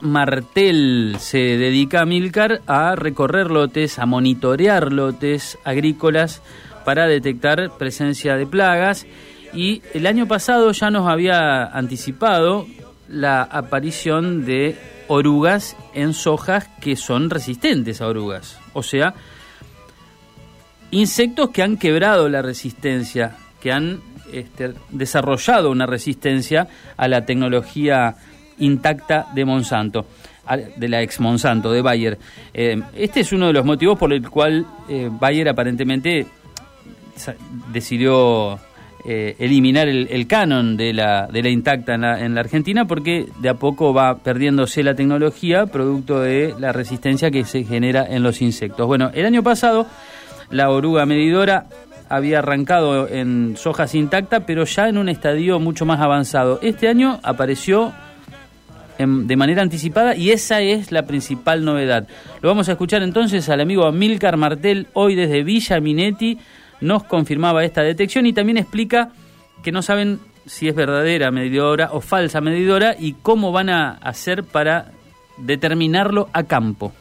Martel. Se dedica a Milcar a recorrer lotes, a monitorear lotes agrícolas para detectar presencia de plagas. Y el año pasado ya nos había anticipado la aparición de orugas en sojas que son resistentes a orugas, o sea, insectos que han quebrado la resistencia, que han este, desarrollado una resistencia a la tecnología intacta de Monsanto, de la ex Monsanto, de Bayer. Eh, este es uno de los motivos por el cual eh, Bayer aparentemente decidió eh, eliminar el, canon de la, de la intacta en la, en la, Argentina porque de a poco va perdiéndose la tecnología producto de la resistencia que se genera en los insectos. Bueno, el año pasado la oruga medidora había arrancado en sojas intacta, pero ya en un estadio mucho más avanzado. Este año apareció de manera anticipada y esa es la principal novedad. Lo vamos a escuchar entonces al amigo Amilcar Martel, hoy desde Villa Minetti, nos confirmaba esta detección y también explica que no saben si es verdadera medidora o falsa medidora y cómo van a hacer para determinarlo a campo.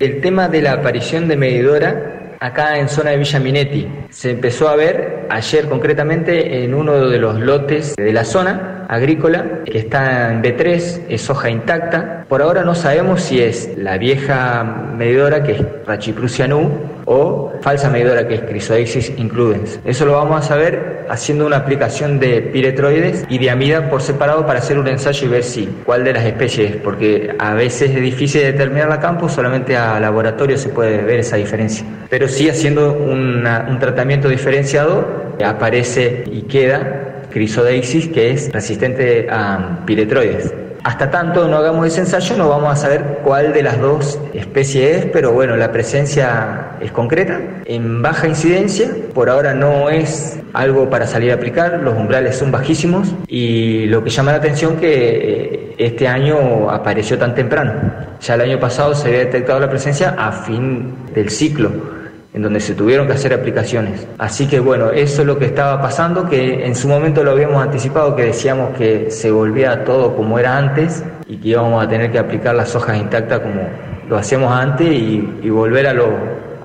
El tema de la aparición de medidora acá en zona de Villa Minetti. Se empezó a ver ayer concretamente en uno de los lotes de la zona agrícola que está en B3, es soja intacta. Por ahora no sabemos si es la vieja medidora que es Rachiprusianú o falsa medidora que es Chrysoexis includens. Eso lo vamos a saber haciendo una aplicación de piretroides y de amida por separado para hacer un ensayo y ver si cuál de las especies, porque a veces es difícil determinar la campo, solamente a laboratorio se puede ver esa diferencia. Pero sí haciendo un tratamiento diferenciado aparece y queda Chrysodeixis que es resistente a piretroides. Hasta tanto no hagamos ese ensayo no vamos a saber cuál de las dos especies es, pero bueno, la presencia es concreta, en baja incidencia, por ahora no es algo para salir a aplicar, los umbrales son bajísimos y lo que llama la atención que eh, este año apareció tan temprano. Ya el año pasado se había detectado la presencia a fin del ciclo en donde se tuvieron que hacer aplicaciones. Así que bueno, eso es lo que estaba pasando, que en su momento lo habíamos anticipado, que decíamos que se volvía todo como era antes y que íbamos a tener que aplicar las hojas intactas como lo hacíamos antes y, volver a,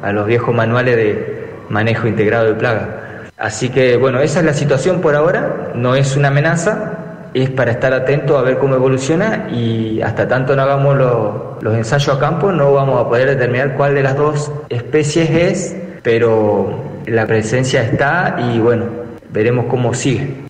a los viejos manuales de manejo integrado de plaga. Así que bueno, esa es la situación por ahora, no es una amenaza, es para estar atento a ver cómo evoluciona y hasta tanto no hagamos los ensayos a campo no vamos a poder determinar cuál de las dos especies es, pero la presencia está y bueno, veremos cómo sigue.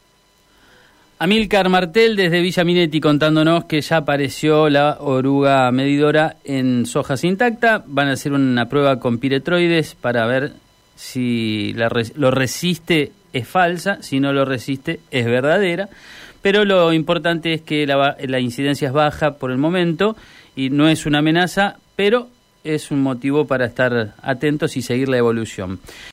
Amilcar Martel desde Villa Minetti contándonos que ya apareció la oruga medidora en sojas intacta. Van a hacer una prueba con piretroides para ver si lo resiste es falsa, si no lo resiste es verdadera pero lo importante es que la, la incidencia es baja por el momento y no es una amenaza, pero es un motivo para estar atentos y seguir la evolución.